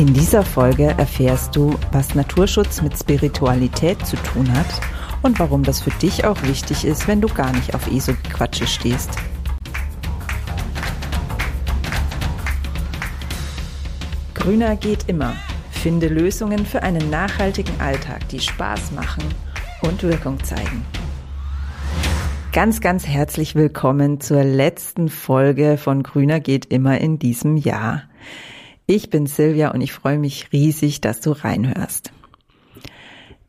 In dieser Folge erfährst du, was Naturschutz mit Spiritualität zu tun hat und warum das für dich auch wichtig ist, wenn du gar nicht auf ESO-Quatsche stehst. Grüner geht immer. Finde Lösungen für einen nachhaltigen Alltag, die Spaß machen und Wirkung zeigen. Ganz, ganz herzlich willkommen zur letzten Folge von Grüner geht immer in diesem Jahr. Ich bin Silvia und ich freue mich riesig, dass du reinhörst.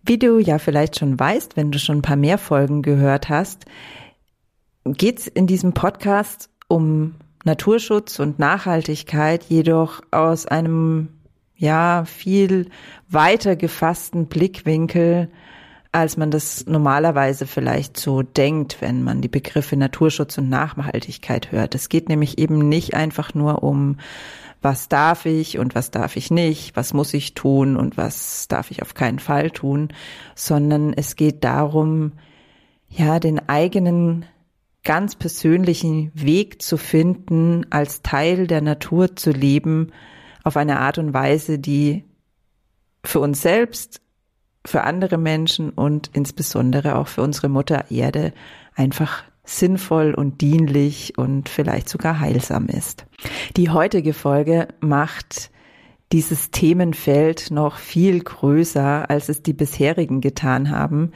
Wie du ja vielleicht schon weißt, wenn du schon ein paar mehr Folgen gehört hast, geht es in diesem Podcast um Naturschutz und Nachhaltigkeit, jedoch aus einem ja viel weiter gefassten Blickwinkel, als man das normalerweise vielleicht so denkt, wenn man die Begriffe Naturschutz und Nachhaltigkeit hört. Es geht nämlich eben nicht einfach nur um was darf ich und was darf ich nicht, was muss ich tun und was darf ich auf keinen Fall tun, sondern es geht darum, ja, den eigenen ganz persönlichen Weg zu finden, als Teil der Natur zu leben, auf eine Art und Weise, die für uns selbst, für andere Menschen und insbesondere auch für unsere Mutter Erde einfach sinnvoll und dienlich und vielleicht sogar heilsam ist. Die heutige Folge macht dieses Themenfeld noch viel größer, als es die bisherigen getan haben.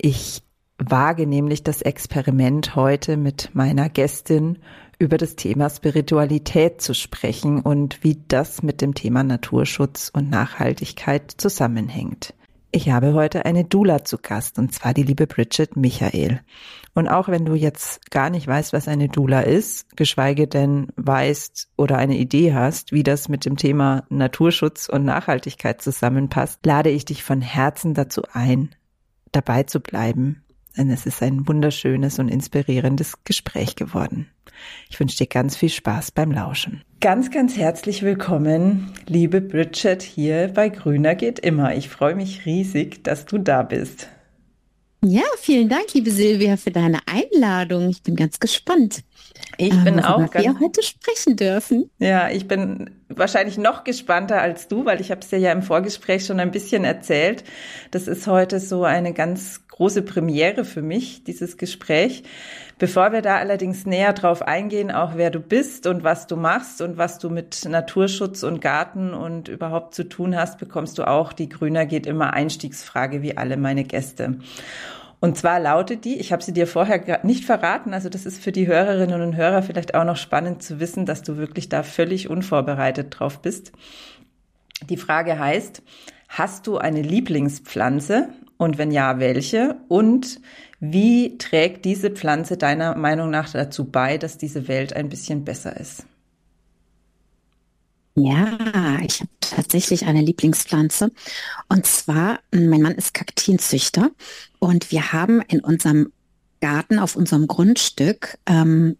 Ich wage nämlich das Experiment heute mit meiner Gästin über das Thema Spiritualität zu sprechen und wie das mit dem Thema Naturschutz und Nachhaltigkeit zusammenhängt. Ich habe heute eine Dula zu Gast, und zwar die liebe Bridget Michael. Und auch wenn du jetzt gar nicht weißt, was eine Dula ist, geschweige denn weißt oder eine Idee hast, wie das mit dem Thema Naturschutz und Nachhaltigkeit zusammenpasst, lade ich dich von Herzen dazu ein, dabei zu bleiben. Denn es ist ein wunderschönes und inspirierendes Gespräch geworden. Ich wünsche dir ganz viel Spaß beim Lauschen. Ganz, ganz herzlich willkommen, liebe Bridget, hier bei Grüner geht immer. Ich freue mich riesig, dass du da bist. Ja, vielen Dank, liebe Silvia, für deine Einladung. Ich bin ganz gespannt. Ich bin ähm, auch ganz, wir heute sprechen dürfen. Ja, ich bin wahrscheinlich noch gespannter als du, weil ich habe es dir ja im Vorgespräch schon ein bisschen erzählt. Das ist heute so eine ganz große Premiere für mich, dieses Gespräch. Bevor wir da allerdings näher drauf eingehen, auch wer du bist und was du machst und was du mit Naturschutz und Garten und überhaupt zu tun hast, bekommst du auch die Grüner geht immer Einstiegsfrage wie alle meine Gäste. Und zwar lautet die, ich habe sie dir vorher nicht verraten, also das ist für die Hörerinnen und Hörer vielleicht auch noch spannend zu wissen, dass du wirklich da völlig unvorbereitet drauf bist. Die Frage heißt, hast du eine Lieblingspflanze und wenn ja, welche? Und wie trägt diese Pflanze deiner Meinung nach dazu bei, dass diese Welt ein bisschen besser ist? Ja, ich habe tatsächlich eine Lieblingspflanze. Und zwar, mein Mann ist Kaktienzüchter und wir haben in unserem Garten auf unserem Grundstück ähm,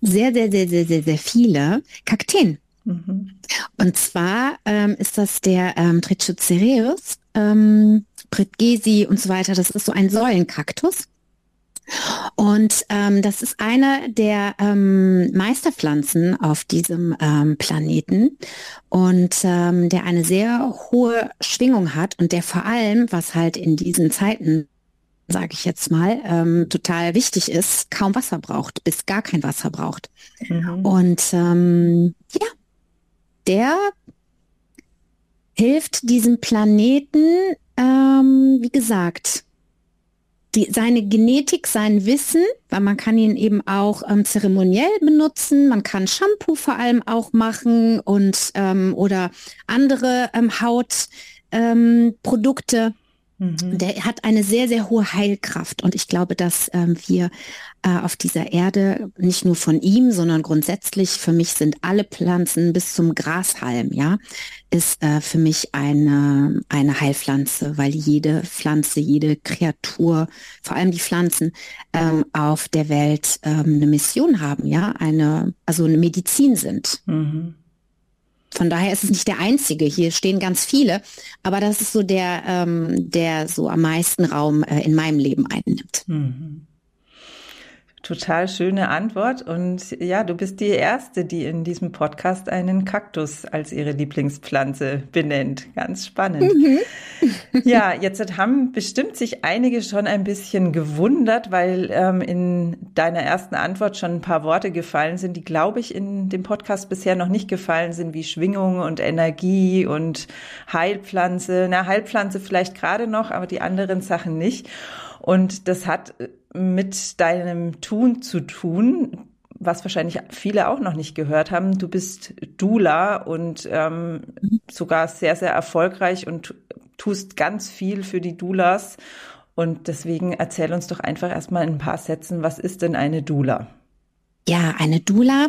sehr, sehr, sehr, sehr, sehr, sehr viele Kakteen. Mhm. Und zwar ähm, ist das der ähm, Trichocereus, ähm, Britgesi und so weiter. Das ist so ein Säulenkaktus. Und ähm, das ist eine der ähm, Meisterpflanzen auf diesem ähm, Planeten und ähm, der eine sehr hohe Schwingung hat und der vor allem, was halt in diesen Zeiten sage ich jetzt mal, ähm, total wichtig ist, kaum Wasser braucht, bis gar kein Wasser braucht. Mhm. Und ähm, ja, der hilft diesem Planeten, ähm, wie gesagt, die, seine Genetik, sein Wissen, weil man kann ihn eben auch ähm, zeremoniell benutzen, man kann Shampoo vor allem auch machen und ähm, oder andere ähm, Hautprodukte. Mhm. Der hat eine sehr, sehr hohe Heilkraft. Und ich glaube, dass ähm, wir äh, auf dieser Erde nicht nur von ihm, sondern grundsätzlich für mich sind alle Pflanzen bis zum Grashalm, ja, ist äh, für mich eine, eine Heilpflanze, weil jede Pflanze, jede Kreatur, vor allem die Pflanzen, ähm, auf der Welt ähm, eine Mission haben, ja, eine, also eine Medizin sind. Mhm. Von daher ist es nicht der einzige. Hier stehen ganz viele, aber das ist so der, ähm, der so am meisten Raum äh, in meinem Leben einnimmt. Mhm. Total schöne Antwort. Und ja, du bist die Erste, die in diesem Podcast einen Kaktus als ihre Lieblingspflanze benennt. Ganz spannend. Mhm. ja, jetzt haben bestimmt sich einige schon ein bisschen gewundert, weil ähm, in deiner ersten Antwort schon ein paar Worte gefallen sind, die, glaube ich, in dem Podcast bisher noch nicht gefallen sind, wie Schwingung und Energie und Heilpflanze. Na, Heilpflanze vielleicht gerade noch, aber die anderen Sachen nicht. Und das hat mit deinem Tun zu tun, was wahrscheinlich viele auch noch nicht gehört haben. Du bist Dula und ähm, sogar sehr, sehr erfolgreich und tust ganz viel für die Dulas. Und deswegen erzähl uns doch einfach erstmal in ein paar Sätzen, was ist denn eine Dula? Ja, eine Dula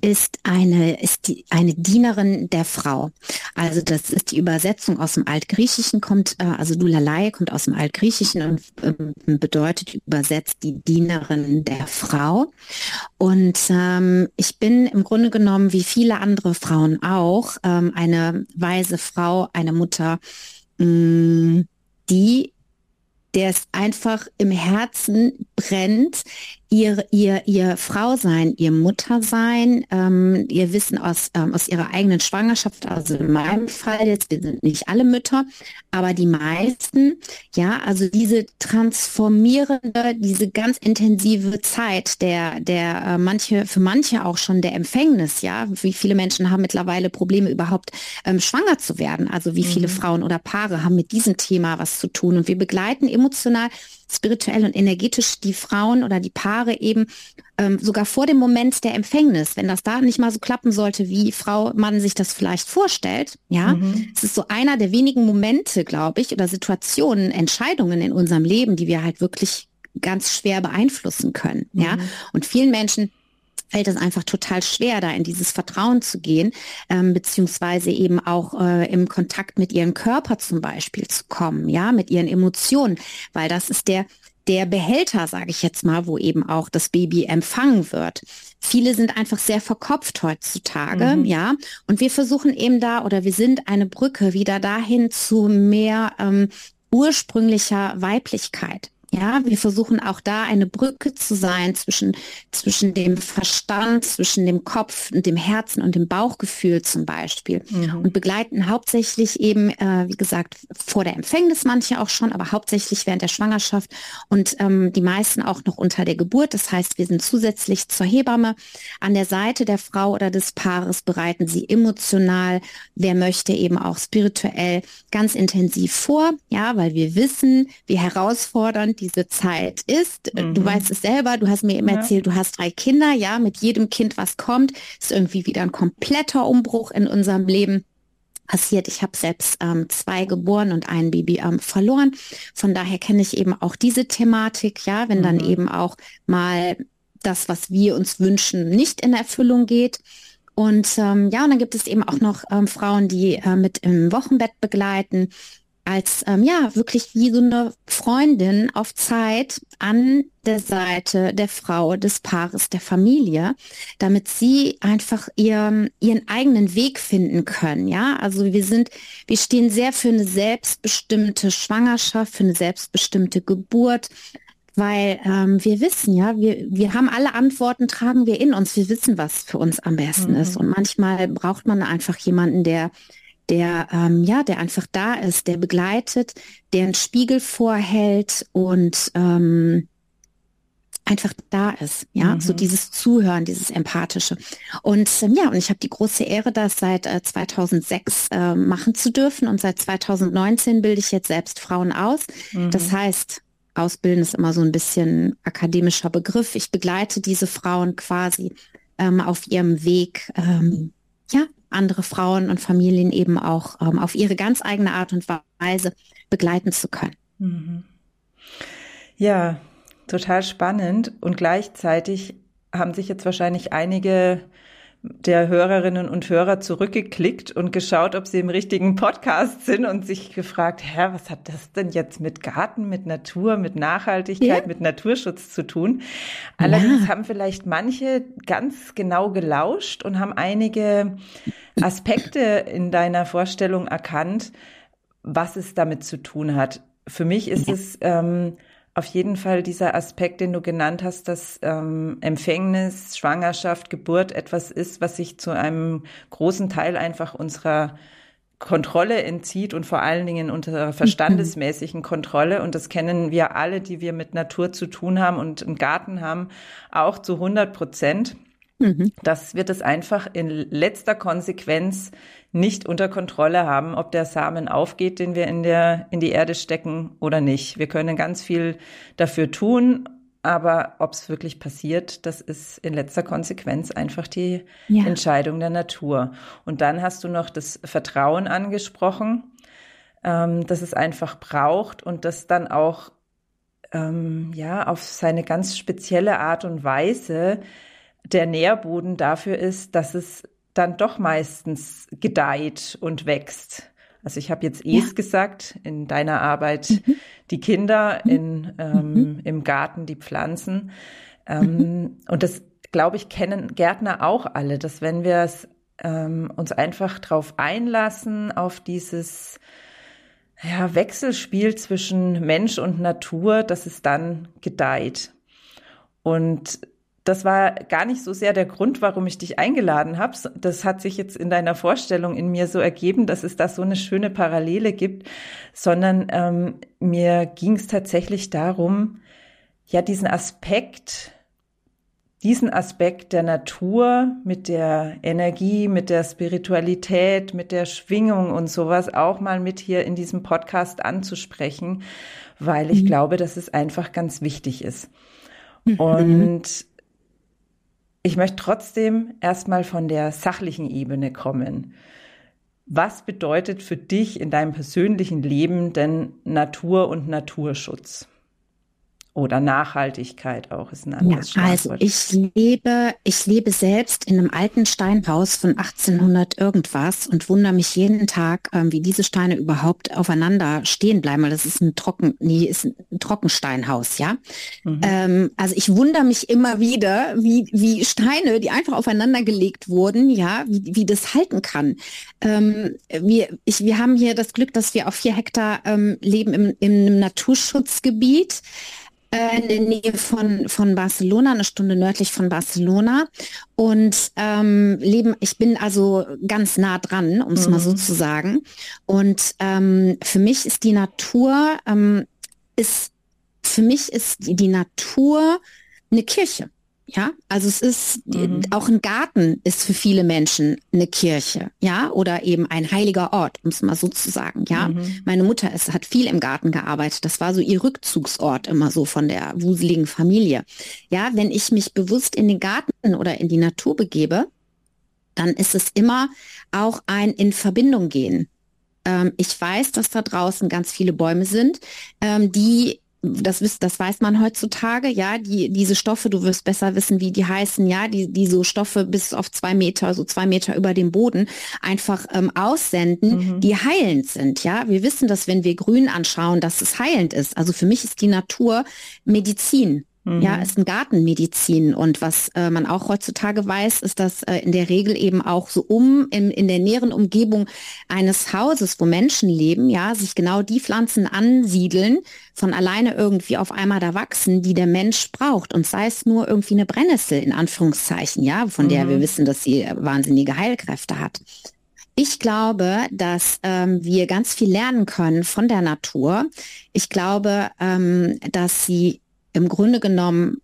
ist eine, ist die, eine Dienerin der Frau. Also das ist die Übersetzung aus dem Altgriechischen, kommt, äh, also Dulalei kommt aus dem Altgriechischen und ähm, bedeutet übersetzt die Dienerin der Frau. Und ähm, ich bin im Grunde genommen, wie viele andere Frauen auch, ähm, eine weise Frau, eine Mutter, mh, mm, die der es einfach im Herzen brennt, ihr, ihr, ihr Frau sein, ihr Mutter sein, ähm, ihr Wissen aus, ähm, aus ihrer eigenen Schwangerschaft, also in meinem Fall jetzt, wir sind nicht alle Mütter, aber die meisten, ja, also diese transformierende, diese ganz intensive Zeit, der, der äh, manche, für manche auch schon der Empfängnis, ja, wie viele Menschen haben mittlerweile Probleme überhaupt ähm, schwanger zu werden, also wie viele mhm. Frauen oder Paare haben mit diesem Thema was zu tun. Und wir begleiten emotional spirituell und energetisch die Frauen oder die Paare eben ähm, sogar vor dem Moment der Empfängnis, wenn das da nicht mal so klappen sollte, wie Frau Mann sich das vielleicht vorstellt, ja, mhm. es ist so einer der wenigen Momente, glaube ich, oder Situationen, Entscheidungen in unserem Leben, die wir halt wirklich ganz schwer beeinflussen können, mhm. ja. Und vielen Menschen fällt es einfach total schwer, da in dieses Vertrauen zu gehen, ähm, beziehungsweise eben auch äh, im Kontakt mit ihrem Körper zum Beispiel zu kommen, ja, mit ihren Emotionen, weil das ist der der Behälter, sage ich jetzt mal, wo eben auch das Baby empfangen wird. Viele sind einfach sehr verkopft heutzutage, mhm. ja. Und wir versuchen eben da oder wir sind eine Brücke wieder dahin zu mehr ähm, ursprünglicher Weiblichkeit. Ja, wir versuchen auch da eine Brücke zu sein zwischen, zwischen dem Verstand, zwischen dem Kopf und dem Herzen und dem Bauchgefühl zum Beispiel. Mhm. Und begleiten hauptsächlich eben, äh, wie gesagt, vor der Empfängnis manche auch schon, aber hauptsächlich während der Schwangerschaft und ähm, die meisten auch noch unter der Geburt. Das heißt, wir sind zusätzlich zur Hebamme an der Seite der Frau oder des Paares, bereiten sie emotional, wer möchte eben auch spirituell ganz intensiv vor, ja, weil wir wissen, wie herausfordernd diese Zeit ist. Mhm. Du weißt es selber, du hast mir eben ja. erzählt, du hast drei Kinder, ja, mit jedem Kind, was kommt, ist irgendwie wieder ein kompletter Umbruch in unserem Leben passiert. Ich habe selbst ähm, zwei geboren und ein Baby ähm, verloren. Von daher kenne ich eben auch diese Thematik, ja, wenn mhm. dann eben auch mal das, was wir uns wünschen, nicht in Erfüllung geht. Und ähm, ja, und dann gibt es eben auch noch ähm, Frauen, die äh, mit im Wochenbett begleiten als ähm, ja wirklich wie so eine Freundin auf Zeit an der Seite der Frau, des Paares, der Familie, damit sie einfach ihren, ihren eigenen Weg finden können. Ja, also wir sind, wir stehen sehr für eine selbstbestimmte Schwangerschaft, für eine selbstbestimmte Geburt, weil ähm, wir wissen ja, wir, wir haben alle Antworten, tragen wir in uns, wir wissen, was für uns am besten mhm. ist. Und manchmal braucht man einfach jemanden, der der ähm, ja, der einfach da ist, der begleitet, der einen Spiegel vorhält und ähm, einfach da ist, ja, mhm. so dieses Zuhören, dieses empathische. Und ähm, ja, und ich habe die große Ehre, das seit äh, 2006 äh, machen zu dürfen und seit 2019 bilde ich jetzt selbst Frauen aus. Mhm. Das heißt, Ausbilden ist immer so ein bisschen akademischer Begriff. Ich begleite diese Frauen quasi ähm, auf ihrem Weg, ähm, ja, andere Frauen und Familien eben auch ähm, auf ihre ganz eigene Art und Weise begleiten zu können. Mhm. Ja, total spannend. Und gleichzeitig haben sich jetzt wahrscheinlich einige der Hörerinnen und Hörer zurückgeklickt und geschaut, ob sie im richtigen Podcast sind und sich gefragt, Hä, was hat das denn jetzt mit Garten, mit Natur, mit Nachhaltigkeit, ja. mit Naturschutz zu tun? Allerdings ja. haben vielleicht manche ganz genau gelauscht und haben einige Aspekte in deiner Vorstellung erkannt, was es damit zu tun hat. Für mich ist ja. es ähm, auf jeden Fall dieser Aspekt, den du genannt hast, dass ähm, Empfängnis, Schwangerschaft, Geburt etwas ist, was sich zu einem großen Teil einfach unserer Kontrolle entzieht und vor allen Dingen unter verstandesmäßigen Kontrolle. Und das kennen wir alle, die wir mit Natur zu tun haben und einen Garten haben, auch zu 100 Prozent. Mhm. Dass wir das einfach in letzter Konsequenz nicht unter Kontrolle haben, ob der Samen aufgeht, den wir in der, in die Erde stecken oder nicht. Wir können ganz viel dafür tun aber ob es wirklich passiert, das ist in letzter Konsequenz einfach die ja. Entscheidung der Natur. Und dann hast du noch das Vertrauen angesprochen, ähm, dass es einfach braucht und das dann auch ähm, ja auf seine ganz spezielle Art und Weise der Nährboden dafür ist, dass es dann doch meistens gedeiht und wächst. Also ich habe jetzt es ja. gesagt, in deiner Arbeit mhm. die Kinder, mhm. in, ähm, mhm. im Garten die Pflanzen. Ähm, mhm. Und das, glaube ich, kennen Gärtner auch alle, dass wenn wir es ähm, uns einfach drauf einlassen, auf dieses ja, Wechselspiel zwischen Mensch und Natur, dass es dann gedeiht. Und das war gar nicht so sehr der Grund, warum ich dich eingeladen habe. Das hat sich jetzt in deiner Vorstellung in mir so ergeben, dass es da so eine schöne Parallele gibt, sondern ähm, mir ging es tatsächlich darum, ja, diesen Aspekt, diesen Aspekt der Natur mit der Energie, mit der Spiritualität, mit der Schwingung und sowas auch mal mit hier in diesem Podcast anzusprechen, weil ich mhm. glaube, dass es einfach ganz wichtig ist. Mhm. Und ich möchte trotzdem erstmal von der sachlichen Ebene kommen. Was bedeutet für dich in deinem persönlichen Leben denn Natur und Naturschutz? Oder Nachhaltigkeit auch ist ein anderes ja, Also ich lebe, ich lebe selbst in einem alten Steinhaus von 1800 irgendwas und wundere mich jeden Tag, ähm, wie diese Steine überhaupt aufeinander stehen bleiben, weil das ist ein Trocken, nee, ist ein Trockensteinhaus, ja. Mhm. Ähm, also ich wundere mich immer wieder, wie, wie Steine, die einfach aufeinander gelegt wurden, ja, wie, wie das halten kann. Ähm, wir, ich, wir haben hier das Glück, dass wir auf vier Hektar ähm, leben im, in einem Naturschutzgebiet. Äh, in der Nähe von, von Barcelona, eine Stunde nördlich von Barcelona. Und ähm, leben, ich bin also ganz nah dran, um es mhm. mal so mhm. zu sagen. Und ähm, für mich ist die Natur, ähm, ist, für mich ist die, die Natur eine Kirche. Ja, also es ist mhm. auch ein Garten ist für viele Menschen eine Kirche, ja, oder eben ein heiliger Ort, um es mal so zu sagen. Ja, mhm. meine Mutter ist, hat viel im Garten gearbeitet. Das war so ihr Rückzugsort immer so von der wuseligen Familie. Ja, wenn ich mich bewusst in den Garten oder in die Natur begebe, dann ist es immer auch ein in Verbindung gehen. Ähm, ich weiß, dass da draußen ganz viele Bäume sind, ähm, die das, wisst, das weiß man heutzutage, ja, die, diese Stoffe, du wirst besser wissen, wie die heißen, ja, die, die so Stoffe bis auf zwei Meter, so zwei Meter über dem Boden einfach ähm, aussenden, mhm. die heilend sind, ja. Wir wissen, dass wenn wir Grün anschauen, dass es heilend ist. Also für mich ist die Natur Medizin. Mhm. Ja, ist ein Gartenmedizin. Und was äh, man auch heutzutage weiß, ist, dass äh, in der Regel eben auch so um in, in der näheren Umgebung eines Hauses, wo Menschen leben, ja, sich genau die Pflanzen ansiedeln, von alleine irgendwie auf einmal da wachsen, die der Mensch braucht. Und sei es nur irgendwie eine Brennnessel in Anführungszeichen, ja, von mhm. der wir wissen, dass sie wahnsinnige Heilkräfte hat. Ich glaube, dass ähm, wir ganz viel lernen können von der Natur. Ich glaube, ähm, dass sie im Grunde genommen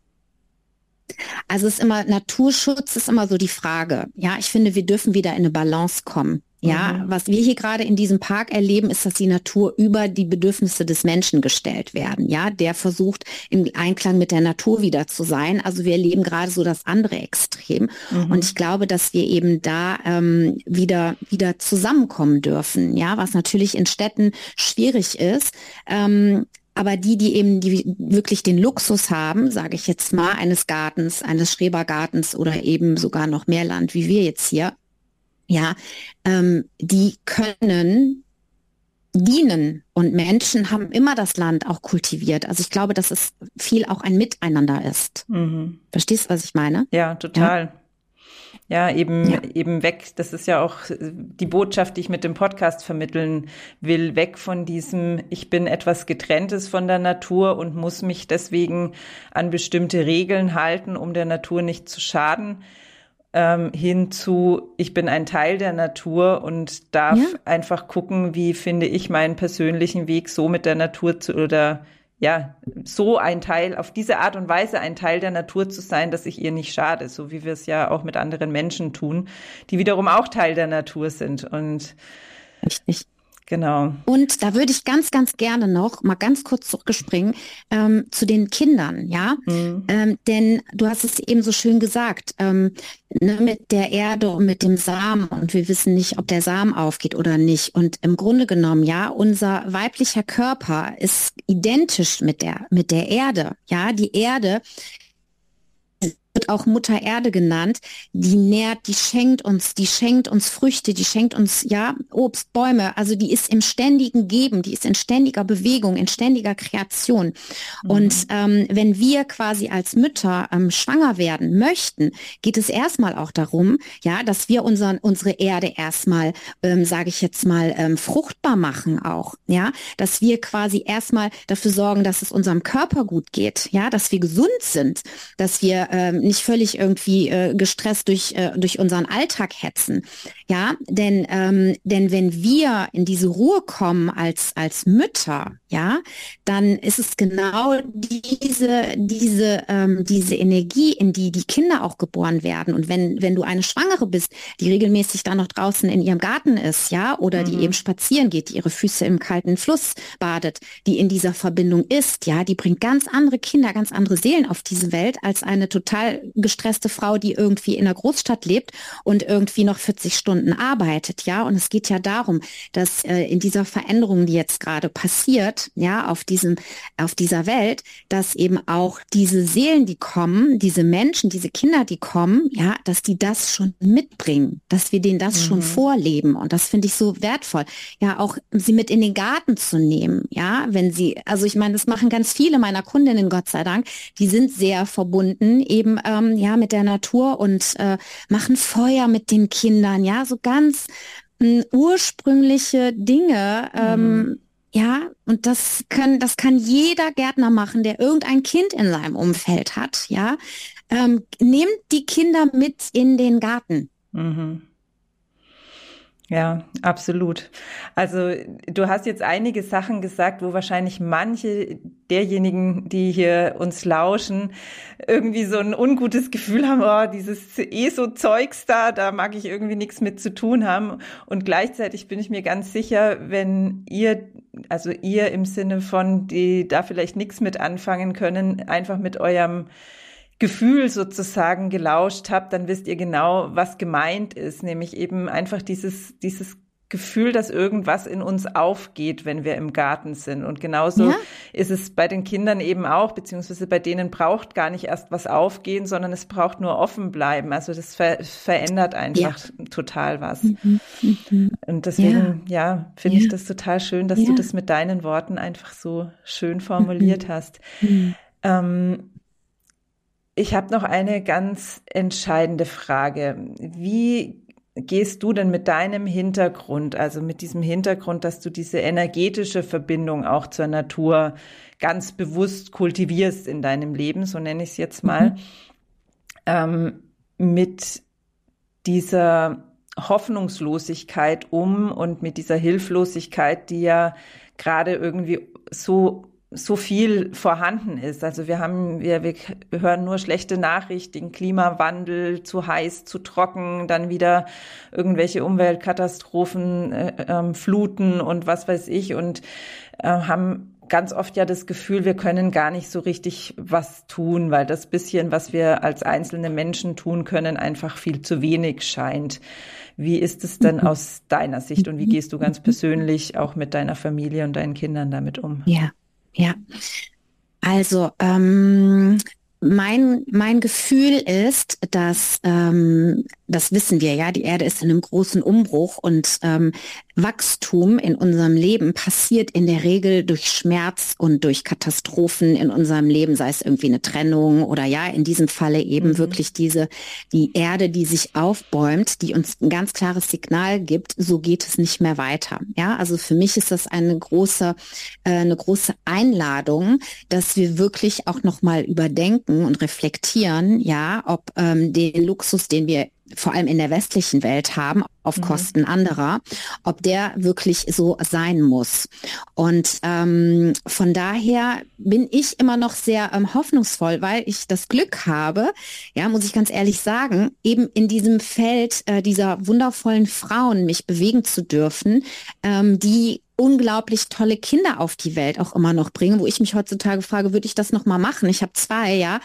also es ist immer, Naturschutz ist immer so die Frage. Ja, ich finde, wir dürfen wieder in eine Balance kommen. Ja, mhm. was wir hier gerade in diesem Park erleben, ist, dass die Natur über die Bedürfnisse des Menschen gestellt werden. Ja, der versucht im Einklang mit der Natur wieder zu sein. Also wir erleben gerade so das andere Extrem. Mhm. Und ich glaube, dass wir eben da ähm, wieder wieder zusammenkommen dürfen. Ja, was natürlich in Städten schwierig ist. Ähm, aber die, die eben die wirklich den Luxus haben, sage ich jetzt mal, eines Gartens, eines Schrebergartens oder eben sogar noch mehr Land, wie wir jetzt hier, ja, ähm, die können dienen und Menschen haben immer das Land auch kultiviert. Also ich glaube, dass es viel auch ein Miteinander ist. Mhm. Verstehst du, was ich meine? Ja, total. Ja? Ja, eben, ja. eben weg. Das ist ja auch die Botschaft, die ich mit dem Podcast vermitteln will. Weg von diesem, ich bin etwas getrenntes von der Natur und muss mich deswegen an bestimmte Regeln halten, um der Natur nicht zu schaden. Ähm, hin zu, ich bin ein Teil der Natur und darf ja. einfach gucken, wie finde ich meinen persönlichen Weg so mit der Natur zu oder ja, so ein Teil, auf diese Art und Weise ein Teil der Natur zu sein, dass ich ihr nicht schade, so wie wir es ja auch mit anderen Menschen tun, die wiederum auch Teil der Natur sind. Und Richtig. Genau. Und da würde ich ganz, ganz gerne noch mal ganz kurz zurückspringen ähm, zu den Kindern, ja. Mhm. Ähm, denn du hast es eben so schön gesagt, ähm, ne, mit der Erde und mit dem Samen und wir wissen nicht, ob der Samen aufgeht oder nicht. Und im Grunde genommen, ja, unser weiblicher Körper ist identisch mit der, mit der Erde. Ja, die Erde wird auch Mutter Erde genannt, die nährt, die schenkt uns, die schenkt uns Früchte, die schenkt uns ja Obst, Bäume. Also die ist im ständigen Geben, die ist in ständiger Bewegung, in ständiger Kreation. Mhm. Und ähm, wenn wir quasi als Mütter ähm, schwanger werden möchten, geht es erstmal auch darum, ja, dass wir unseren, unsere Erde erstmal, ähm, sage ich jetzt mal, ähm, fruchtbar machen auch, ja, dass wir quasi erstmal dafür sorgen, dass es unserem Körper gut geht, ja, dass wir gesund sind, dass wir ähm, nicht völlig irgendwie äh, gestresst durch, äh, durch unseren Alltag hetzen. Ja, denn, ähm, denn wenn wir in diese Ruhe kommen als, als Mütter, ja, dann ist es genau diese, diese, ähm, diese Energie, in die die Kinder auch geboren werden. Und wenn, wenn du eine Schwangere bist, die regelmäßig dann noch draußen in ihrem Garten ist, ja, oder mhm. die eben spazieren geht, die ihre Füße im kalten Fluss badet, die in dieser Verbindung ist, ja, die bringt ganz andere Kinder, ganz andere Seelen auf diese Welt als eine total gestresste Frau, die irgendwie in der Großstadt lebt und irgendwie noch 40 Stunden arbeitet, ja. Und es geht ja darum, dass äh, in dieser Veränderung, die jetzt gerade passiert, ja, auf diesem, auf dieser Welt, dass eben auch diese Seelen, die kommen, diese Menschen, diese Kinder, die kommen, ja, dass die das schon mitbringen, dass wir denen das mhm. schon vorleben. Und das finde ich so wertvoll. Ja, auch sie mit in den Garten zu nehmen, ja, wenn sie, also ich meine, das machen ganz viele meiner Kundinnen, Gott sei Dank, die sind sehr verbunden eben ähm, ja mit der Natur und äh, machen Feuer mit den Kindern, ja, so ganz äh, ursprüngliche Dinge. Ähm, mhm. Ja, und das können, das kann jeder Gärtner machen, der irgendein Kind in seinem Umfeld hat. Ja, ähm, nehmt die Kinder mit in den Garten. Mhm. Ja, absolut. Also du hast jetzt einige Sachen gesagt, wo wahrscheinlich manche derjenigen, die hier uns lauschen, irgendwie so ein ungutes Gefühl haben, oh, dieses ESO-Zeugs da, da mag ich irgendwie nichts mit zu tun haben. Und gleichzeitig bin ich mir ganz sicher, wenn ihr, also ihr im Sinne von, die da vielleicht nichts mit anfangen können, einfach mit eurem Gefühl sozusagen gelauscht habt, dann wisst ihr genau, was gemeint ist, nämlich eben einfach dieses, dieses Gefühl, dass irgendwas in uns aufgeht, wenn wir im Garten sind. Und genauso ja. ist es bei den Kindern eben auch, beziehungsweise bei denen braucht gar nicht erst was aufgehen, sondern es braucht nur offen bleiben. Also das ver verändert einfach ja. total was. Mhm. Mhm. Und deswegen, ja, ja finde ich das total schön, dass du das mit deinen Worten einfach so schön formuliert mhm. hast. Mhm. Ähm, ich habe noch eine ganz entscheidende Frage. Wie gehst du denn mit deinem Hintergrund, also mit diesem Hintergrund, dass du diese energetische Verbindung auch zur Natur ganz bewusst kultivierst in deinem Leben, so nenne ich es jetzt mal, mhm. ähm, mit dieser Hoffnungslosigkeit um und mit dieser Hilflosigkeit, die ja gerade irgendwie so so viel vorhanden ist. Also wir haben, wir, wir hören nur schlechte Nachrichten, Klimawandel, zu heiß, zu trocken, dann wieder irgendwelche Umweltkatastrophen, äh, äh, Fluten und was weiß ich und äh, haben ganz oft ja das Gefühl, wir können gar nicht so richtig was tun, weil das bisschen, was wir als einzelne Menschen tun können, einfach viel zu wenig scheint. Wie ist es denn aus deiner Sicht und wie gehst du ganz persönlich auch mit deiner Familie und deinen Kindern damit um? Ja. Ja, also ähm, mein, mein Gefühl ist, dass ähm, das wissen wir ja, die Erde ist in einem großen Umbruch und ähm, Wachstum in unserem Leben passiert in der Regel durch Schmerz und durch Katastrophen in unserem Leben, sei es irgendwie eine Trennung oder ja, in diesem Falle eben mhm. wirklich diese, die Erde, die sich aufbäumt, die uns ein ganz klares Signal gibt, so geht es nicht mehr weiter. Ja, also für mich ist das eine große, äh, eine große Einladung, dass wir wirklich auch nochmal überdenken und reflektieren, ja, ob ähm, den Luxus, den wir vor allem in der westlichen Welt haben, auf mhm. Kosten anderer, ob der wirklich so sein muss. Und ähm, von daher bin ich immer noch sehr ähm, hoffnungsvoll, weil ich das Glück habe, ja, muss ich ganz ehrlich sagen, eben in diesem Feld äh, dieser wundervollen Frauen mich bewegen zu dürfen, ähm, die unglaublich tolle Kinder auf die Welt auch immer noch bringen, wo ich mich heutzutage frage, würde ich das noch mal machen? Ich habe zwei, ja,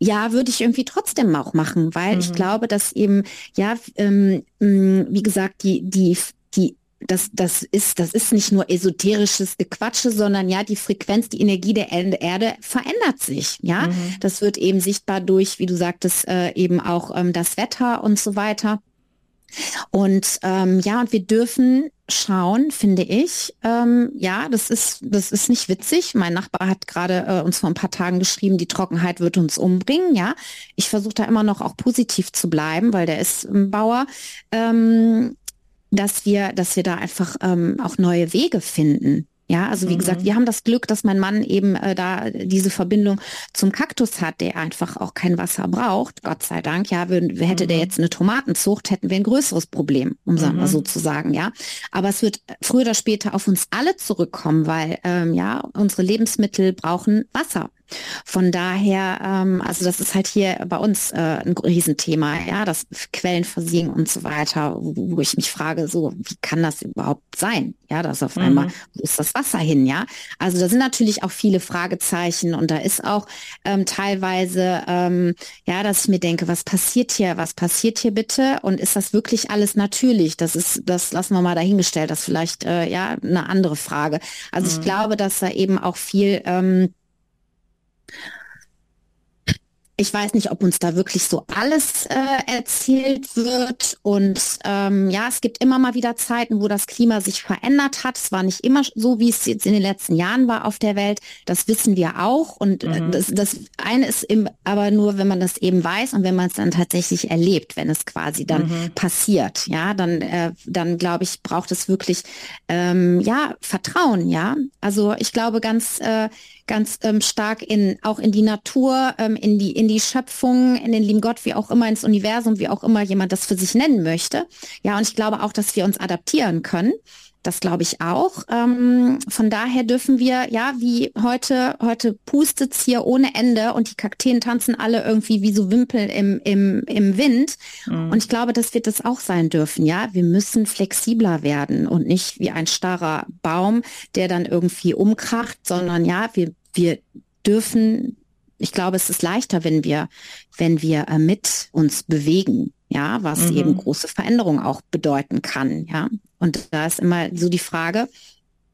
ja, würde ich irgendwie trotzdem auch machen, weil mhm. ich glaube, dass eben, ja, ähm, mm, wie gesagt, die, die, die das, das ist, das ist nicht nur esoterisches Gequatsche, sondern ja, die Frequenz, die Energie der Erde verändert sich. Ja, mhm. das wird eben sichtbar durch, wie du sagtest, äh, eben auch ähm, das Wetter und so weiter. Und ähm, ja, und wir dürfen schauen, finde ich. Ähm, ja, das ist, das ist nicht witzig. Mein Nachbar hat gerade äh, uns vor ein paar Tagen geschrieben, die Trockenheit wird uns umbringen. Ja, ich versuche da immer noch auch positiv zu bleiben, weil der ist ein Bauer. Ähm, dass wir, dass wir da einfach ähm, auch neue Wege finden. Ja, also wie mhm. gesagt, wir haben das Glück, dass mein Mann eben äh, da diese Verbindung zum Kaktus hat, der einfach auch kein Wasser braucht. Gott sei Dank. Ja, würden, hätte mhm. der jetzt eine Tomatenzucht, hätten wir ein größeres Problem, um mhm. mal so zu sagen. Ja, aber es wird früher oder später auf uns alle zurückkommen, weil ähm, ja unsere Lebensmittel brauchen Wasser. Von daher, ähm, also das ist halt hier bei uns äh, ein Riesenthema, ja, das Quellen versiegen und so weiter, wo, wo, ich mich frage, so, wie kann das überhaupt sein? Ja, dass auf mhm. einmal, wo ist das Wasser hin, ja? Also da sind natürlich auch viele Fragezeichen und da ist auch ähm, teilweise, ähm, ja, dass ich mir denke, was passiert hier, was passiert hier bitte und ist das wirklich alles natürlich? Das ist, das lassen wir mal dahingestellt, das ist vielleicht, äh, ja, eine andere Frage. Also mhm. ich glaube, dass da eben auch viel, ähm, ich weiß nicht, ob uns da wirklich so alles äh, erzählt wird. Und ähm, ja, es gibt immer mal wieder Zeiten, wo das Klima sich verändert hat. Es war nicht immer so, wie es jetzt in den letzten Jahren war auf der Welt. Das wissen wir auch. Und äh, mhm. das, das eine ist im, aber nur, wenn man das eben weiß und wenn man es dann tatsächlich erlebt, wenn es quasi dann mhm. passiert. Ja, dann, äh, dann glaube ich, braucht es wirklich ähm, ja Vertrauen. Ja, also ich glaube ganz äh, ganz ähm, stark in auch in die Natur, ähm, in die in die Schöpfung, in den lieben Gott, wie auch immer ins Universum, wie auch immer jemand das für sich nennen möchte. Ja, und ich glaube auch, dass wir uns adaptieren können. Das glaube ich auch. Ähm, von daher dürfen wir, ja, wie heute, heute pustet's hier ohne Ende und die Kakteen tanzen alle irgendwie wie so Wimpel im, im, im Wind. Mhm. Und ich glaube, das wird es auch sein dürfen, ja. Wir müssen flexibler werden und nicht wie ein starrer Baum, der dann irgendwie umkracht, sondern ja, wir wir dürfen, ich glaube, es ist leichter, wenn wir, wenn wir äh, mit uns bewegen, ja, was mhm. eben große Veränderungen auch bedeuten kann, ja. Und da ist immer so die Frage,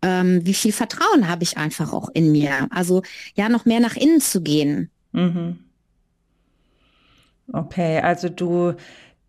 ähm, wie viel Vertrauen habe ich einfach auch in mir? Also ja, noch mehr nach innen zu gehen. Mhm. Okay, also du,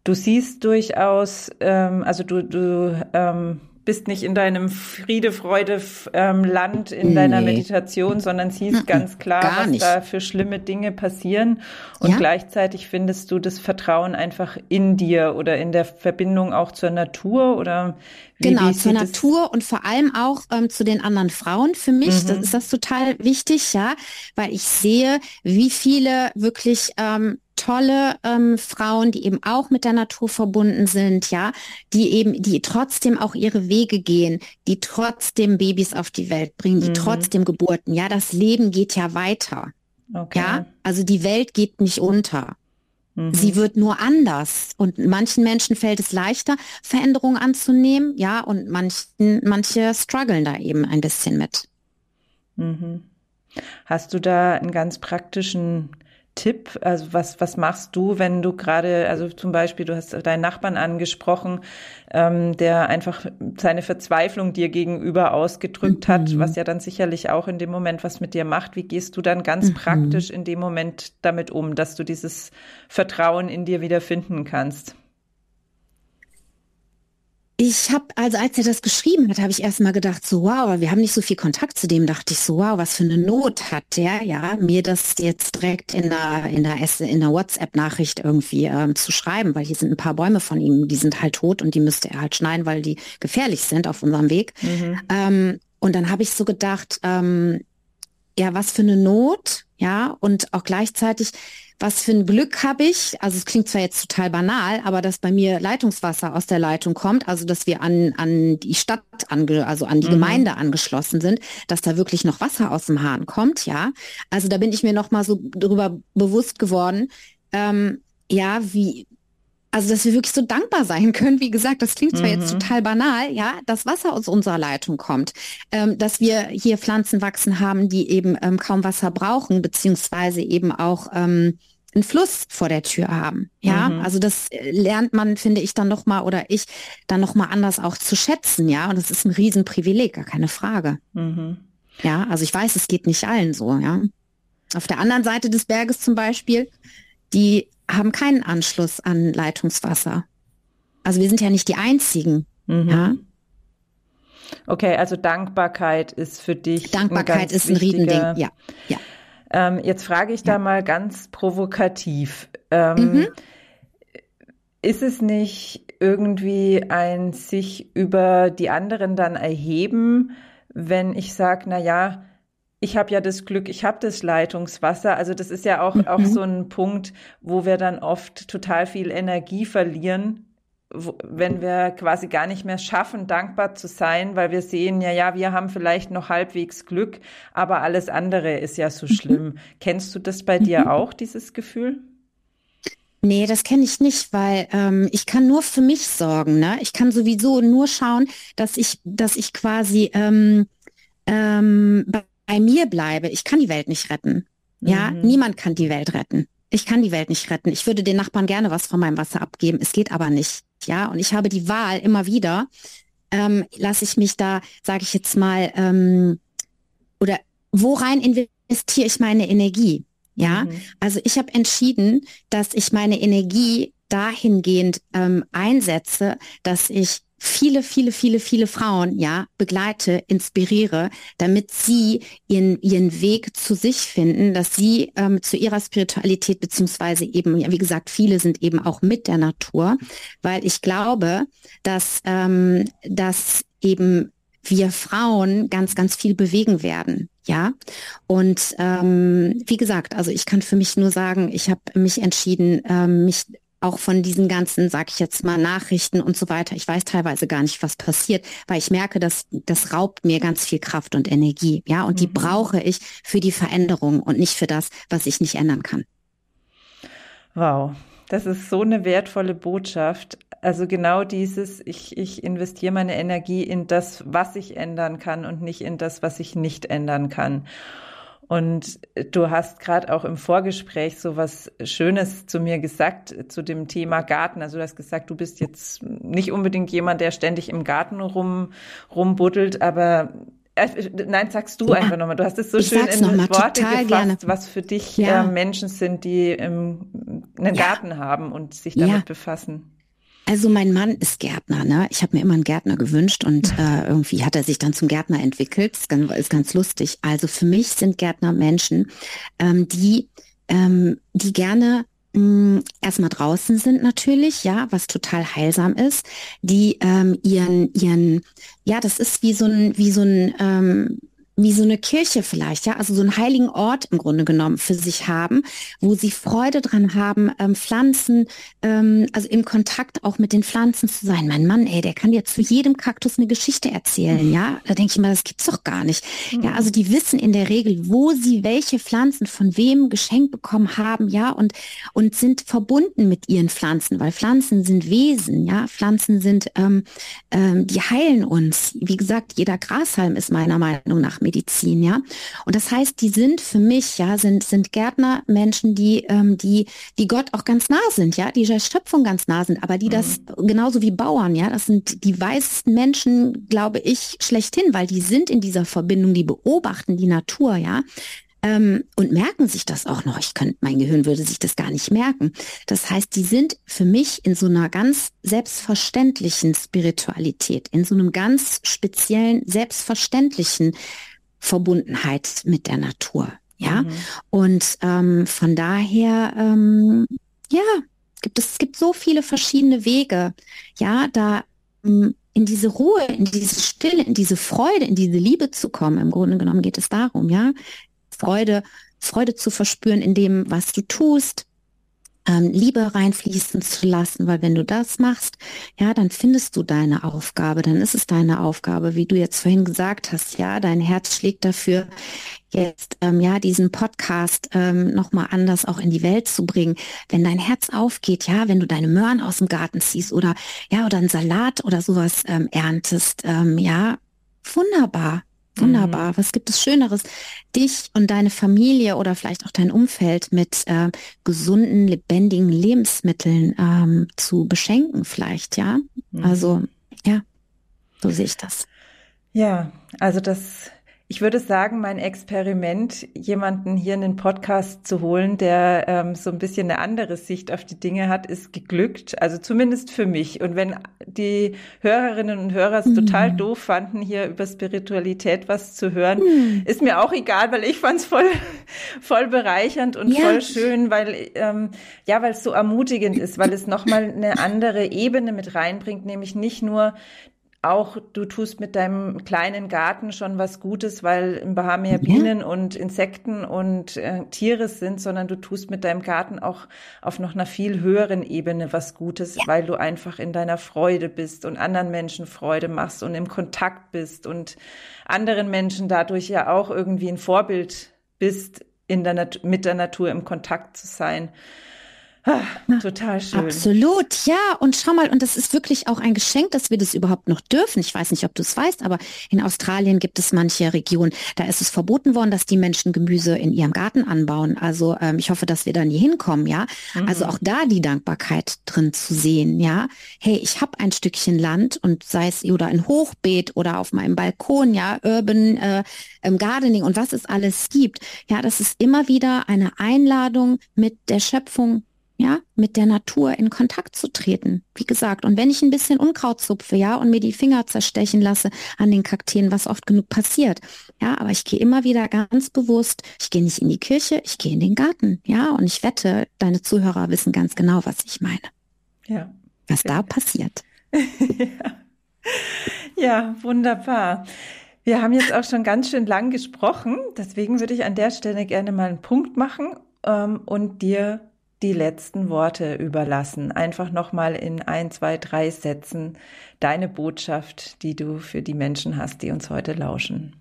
du siehst durchaus, ähm, also du, du ähm, bist nicht in deinem Friede, Freude ähm, Land in nee. deiner Meditation, sondern siehst ganz klar, was da für schlimme Dinge passieren. Und ja. gleichzeitig findest du das Vertrauen einfach in dir oder in der Verbindung auch zur Natur oder wie, genau, wie zur Natur und vor allem auch ähm, zu den anderen Frauen für mich. Mhm. Das ist das total wichtig, ja, weil ich sehe, wie viele wirklich ähm, tolle ähm, Frauen, die eben auch mit der Natur verbunden sind, ja, die eben, die trotzdem auch ihre Wege gehen, die trotzdem Babys auf die Welt bringen, die mhm. trotzdem Geburten, ja, das Leben geht ja weiter. Okay. Ja, also die Welt geht nicht unter. Mhm. Sie wird nur anders. Und manchen Menschen fällt es leichter, Veränderungen anzunehmen, ja, und manchen, manche strugglen da eben ein bisschen mit. Mhm. Hast du da einen ganz praktischen Tipp? Also was, was machst du, wenn du gerade, also zum Beispiel, du hast deinen Nachbarn angesprochen, ähm, der einfach seine Verzweiflung dir gegenüber ausgedrückt mhm. hat, was ja dann sicherlich auch in dem Moment was mit dir macht. Wie gehst du dann ganz mhm. praktisch in dem Moment damit um, dass du dieses Vertrauen in dir wieder finden kannst? Ich habe, also als er das geschrieben hat, habe ich erst mal gedacht, so wow, wir haben nicht so viel Kontakt zu dem, dachte ich so, wow, was für eine Not hat der, ja, mir das jetzt direkt in der, in der, in der WhatsApp-Nachricht irgendwie ähm, zu schreiben, weil hier sind ein paar Bäume von ihm, die sind halt tot und die müsste er halt schneiden, weil die gefährlich sind auf unserem Weg. Mhm. Ähm, und dann habe ich so gedacht, ähm, ja, was für eine Not, ja, und auch gleichzeitig, was für ein Glück habe ich, also es klingt zwar jetzt total banal, aber dass bei mir Leitungswasser aus der Leitung kommt, also dass wir an, an die Stadt, ange, also an die mhm. Gemeinde angeschlossen sind, dass da wirklich noch Wasser aus dem Hahn kommt, ja. Also da bin ich mir nochmal so darüber bewusst geworden, ähm, ja, wie, also, dass wir wirklich so dankbar sein können. Wie gesagt, das klingt zwar mhm. jetzt total banal, ja, dass Wasser aus unserer Leitung kommt, ähm, dass wir hier Pflanzen wachsen haben, die eben ähm, kaum Wasser brauchen, beziehungsweise eben auch ähm, einen Fluss vor der Tür haben. Ja, mhm. also das äh, lernt man, finde ich, dann nochmal oder ich dann nochmal anders auch zu schätzen. Ja, und das ist ein Riesenprivileg, gar keine Frage. Mhm. Ja, also ich weiß, es geht nicht allen so. Ja, auf der anderen Seite des Berges zum Beispiel, die haben keinen Anschluss an Leitungswasser. Also wir sind ja nicht die Einzigen. Mhm. Ja? Okay, also Dankbarkeit ist für dich. Dankbarkeit ein ist ein Riesending, ja. ja. Ähm, jetzt frage ich ja. da mal ganz provokativ. Ähm, mhm. Ist es nicht irgendwie ein sich über die anderen dann erheben, wenn ich sage, na ja, ich habe ja das Glück, ich habe das Leitungswasser. Also das ist ja auch, mhm. auch so ein Punkt, wo wir dann oft total viel Energie verlieren, wenn wir quasi gar nicht mehr schaffen, dankbar zu sein, weil wir sehen, ja, ja, wir haben vielleicht noch halbwegs Glück, aber alles andere ist ja so mhm. schlimm. Kennst du das bei dir mhm. auch, dieses Gefühl? Nee, das kenne ich nicht, weil ähm, ich kann nur für mich sorgen. Ne? Ich kann sowieso nur schauen, dass ich, dass ich quasi ähm, ähm, bei mir bleibe, ich kann die Welt nicht retten. Ja, mhm. niemand kann die Welt retten. Ich kann die Welt nicht retten. Ich würde den Nachbarn gerne was von meinem Wasser abgeben. Es geht aber nicht. Ja, und ich habe die Wahl immer wieder. Ähm, lasse ich mich da, sage ich jetzt mal, ähm, oder worein investiere ich meine Energie? Ja, mhm. also ich habe entschieden, dass ich meine Energie dahingehend ähm, einsetze, dass ich viele, viele, viele, viele Frauen, ja, begleite, inspiriere, damit sie ihren, ihren Weg zu sich finden, dass sie ähm, zu ihrer Spiritualität beziehungsweise eben, ja, wie gesagt, viele sind eben auch mit der Natur, weil ich glaube, dass, ähm, dass eben wir Frauen ganz, ganz viel bewegen werden. Ja, und ähm, wie gesagt, also ich kann für mich nur sagen, ich habe mich entschieden, ähm, mich auch von diesen ganzen, sag ich jetzt mal, Nachrichten und so weiter. Ich weiß teilweise gar nicht, was passiert, weil ich merke, dass das raubt mir ganz viel Kraft und Energie. Ja, und mhm. die brauche ich für die Veränderung und nicht für das, was ich nicht ändern kann. Wow, das ist so eine wertvolle Botschaft. Also genau dieses, ich, ich investiere meine Energie in das, was ich ändern kann und nicht in das, was ich nicht ändern kann. Und du hast gerade auch im Vorgespräch so was Schönes zu mir gesagt zu dem Thema Garten. Also du hast gesagt, du bist jetzt nicht unbedingt jemand, der ständig im Garten rum, rumbuddelt, aber äh, nein, sagst du ja, einfach nochmal. Du hast es so schön in Worte gefasst, gerne. was für dich ja. äh, Menschen sind, die ähm, einen ja. Garten haben und sich damit befassen. Also mein Mann ist Gärtner, ne? Ich habe mir immer einen Gärtner gewünscht und äh, irgendwie hat er sich dann zum Gärtner entwickelt. Das ist ganz, ist ganz lustig. Also für mich sind Gärtner Menschen, ähm, die, ähm, die gerne mh, erstmal draußen sind natürlich, ja, was total heilsam ist, die ähm, ihren, ihren, ja, das ist wie so ein, wie so ein ähm, wie so eine Kirche vielleicht, ja, also so einen heiligen Ort im Grunde genommen für sich haben, wo sie Freude dran haben, ähm, Pflanzen, ähm, also im Kontakt auch mit den Pflanzen zu sein. Mein Mann, ey, der kann dir zu jedem Kaktus eine Geschichte erzählen, ja. Da denke ich mal, das gibt's doch gar nicht. Mhm. Ja, also die wissen in der Regel, wo sie welche Pflanzen von wem geschenkt bekommen haben, ja, und, und sind verbunden mit ihren Pflanzen, weil Pflanzen sind Wesen, ja. Pflanzen sind, ähm, ähm, die heilen uns. Wie gesagt, jeder Grashalm ist meiner Meinung nach Medizin, ja. Und das heißt, die sind für mich, ja, sind, sind Gärtner Menschen, die, ähm, die, die Gott auch ganz nah sind, ja, die der Schöpfung ganz nah sind, aber die mhm. das genauso wie Bauern, ja, das sind die weißesten Menschen, glaube ich, schlechthin, weil die sind in dieser Verbindung, die beobachten die Natur, ja. ähm, und merken sich das auch noch. Ich könnte, mein Gehirn würde sich das gar nicht merken. Das heißt, die sind für mich in so einer ganz selbstverständlichen Spiritualität, in so einem ganz speziellen, selbstverständlichen Verbundenheit mit der Natur. Ja, mhm. und ähm, von daher, ähm, ja, gibt es, es gibt so viele verschiedene Wege, ja, da ähm, in diese Ruhe, in diese Stille, in diese Freude, in diese Liebe zu kommen. Im Grunde genommen geht es darum, ja, Freude, Freude zu verspüren in dem, was du tust, ähm, Liebe reinfließen zu lassen, weil wenn du das machst, ja, dann findest du deine Aufgabe, dann ist es deine Aufgabe, wie du jetzt vorhin gesagt hast, ja, dein Herz schlägt dafür, jetzt ähm, ja diesen Podcast ähm, noch mal anders auch in die Welt zu bringen. Wenn dein Herz aufgeht, ja, wenn du deine Möhren aus dem Garten ziehst oder ja oder einen Salat oder sowas ähm, erntest, ähm, ja, wunderbar. Wunderbar. Mhm. Was gibt es Schöneres, dich und deine Familie oder vielleicht auch dein Umfeld mit äh, gesunden, lebendigen Lebensmitteln ähm, zu beschenken, vielleicht, ja? Mhm. Also, ja, so sehe ich das. Ja, also das ich würde sagen, mein Experiment, jemanden hier in den Podcast zu holen, der ähm, so ein bisschen eine andere Sicht auf die Dinge hat, ist geglückt. Also zumindest für mich. Und wenn die Hörerinnen und Hörer es mhm. total doof fanden, hier über Spiritualität was zu hören, mhm. ist mir auch egal, weil ich fand es voll, voll bereichernd und ja. voll schön, weil ähm, ja, weil es so ermutigend ist, weil es nochmal eine andere Ebene mit reinbringt, nämlich nicht nur auch du tust mit deinem kleinen Garten schon was Gutes, weil im Bahamia ja. Bienen und Insekten und äh, Tiere sind, sondern du tust mit deinem Garten auch auf noch einer viel höheren Ebene was Gutes, ja. weil du einfach in deiner Freude bist und anderen Menschen Freude machst und im Kontakt bist und anderen Menschen dadurch ja auch irgendwie ein Vorbild bist, in der Nat mit der Natur im Kontakt zu sein. Ah, total schön. Absolut, ja. Und schau mal, und das ist wirklich auch ein Geschenk, dass wir das überhaupt noch dürfen. Ich weiß nicht, ob du es weißt, aber in Australien gibt es manche Regionen, da ist es verboten worden, dass die Menschen Gemüse in ihrem Garten anbauen. Also ähm, ich hoffe, dass wir da nie hinkommen, ja. Mhm. Also auch da die Dankbarkeit drin zu sehen, ja. Hey, ich habe ein Stückchen Land und sei es oder ein Hochbeet oder auf meinem Balkon, ja, Urban äh, ähm, Gardening und was es alles gibt. Ja, das ist immer wieder eine Einladung mit der Schöpfung ja, mit der Natur in Kontakt zu treten. Wie gesagt, und wenn ich ein bisschen Unkraut zupfe, ja, und mir die Finger zerstechen lasse an den Kakteen, was oft genug passiert, ja, aber ich gehe immer wieder ganz bewusst, ich gehe nicht in die Kirche, ich gehe in den Garten, ja, und ich wette, deine Zuhörer wissen ganz genau, was ich meine. Ja. Was da passiert. ja. ja, wunderbar. Wir haben jetzt auch schon ganz schön lang gesprochen, deswegen würde ich an der Stelle gerne mal einen Punkt machen ähm, und dir die letzten Worte überlassen. Einfach nochmal in ein, zwei, drei Sätzen deine Botschaft, die du für die Menschen hast, die uns heute lauschen.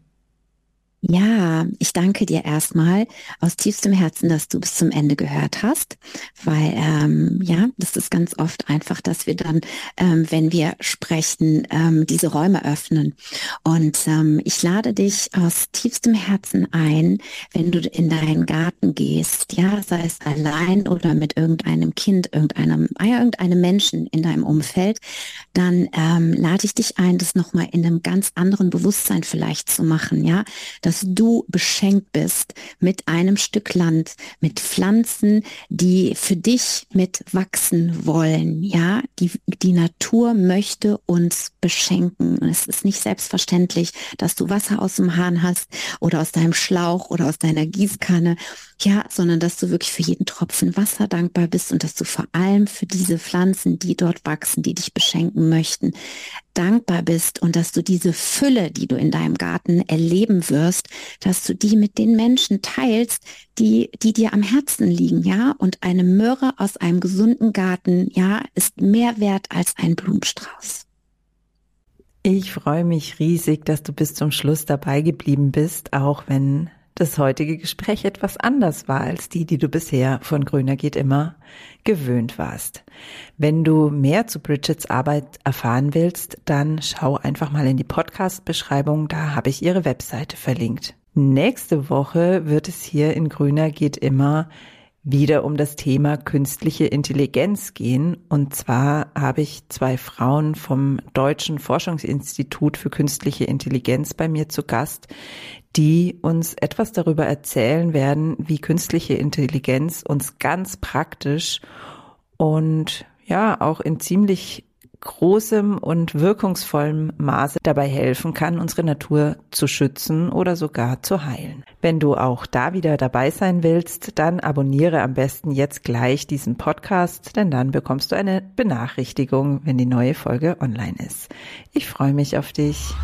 Ja, ich danke dir erstmal aus tiefstem Herzen, dass du bis zum Ende gehört hast, weil ähm, ja, das ist ganz oft einfach, dass wir dann, ähm, wenn wir sprechen, ähm, diese Räume öffnen. Und ähm, ich lade dich aus tiefstem Herzen ein, wenn du in deinen Garten gehst, ja, sei es allein oder mit irgendeinem Kind, irgendeinem, ah ja, irgendeinem Menschen in deinem Umfeld, dann ähm, lade ich dich ein, das nochmal in einem ganz anderen Bewusstsein vielleicht zu machen, ja, dass dass du beschenkt bist mit einem Stück Land, mit Pflanzen, die für dich mit wachsen wollen. Ja, die, die Natur möchte uns beschenken. Und es ist nicht selbstverständlich, dass du Wasser aus dem Hahn hast oder aus deinem Schlauch oder aus deiner Gießkanne. Ja, sondern dass du wirklich für jeden Tropfen Wasser dankbar bist und dass du vor allem für diese Pflanzen, die dort wachsen, die dich beschenken möchten, dankbar bist und dass du diese Fülle, die du in deinem Garten erleben wirst, dass du die mit den Menschen teilst, die, die dir am Herzen liegen, ja? Und eine Möhre aus einem gesunden Garten, ja, ist mehr wert als ein Blumenstrauß. Ich freue mich riesig, dass du bis zum Schluss dabei geblieben bist, auch wenn das heutige Gespräch etwas anders war als die, die du bisher von Grüner geht immer gewöhnt warst. Wenn du mehr zu Bridgets Arbeit erfahren willst, dann schau einfach mal in die Podcast-Beschreibung, da habe ich ihre Webseite verlinkt. Nächste Woche wird es hier in Grüner geht immer wieder um das Thema künstliche Intelligenz gehen. Und zwar habe ich zwei Frauen vom Deutschen Forschungsinstitut für künstliche Intelligenz bei mir zu Gast, die uns etwas darüber erzählen werden, wie künstliche Intelligenz uns ganz praktisch und ja auch in ziemlich großem und wirkungsvollem Maße dabei helfen kann, unsere Natur zu schützen oder sogar zu heilen. Wenn du auch da wieder dabei sein willst, dann abonniere am besten jetzt gleich diesen Podcast, denn dann bekommst du eine Benachrichtigung, wenn die neue Folge online ist. Ich freue mich auf dich.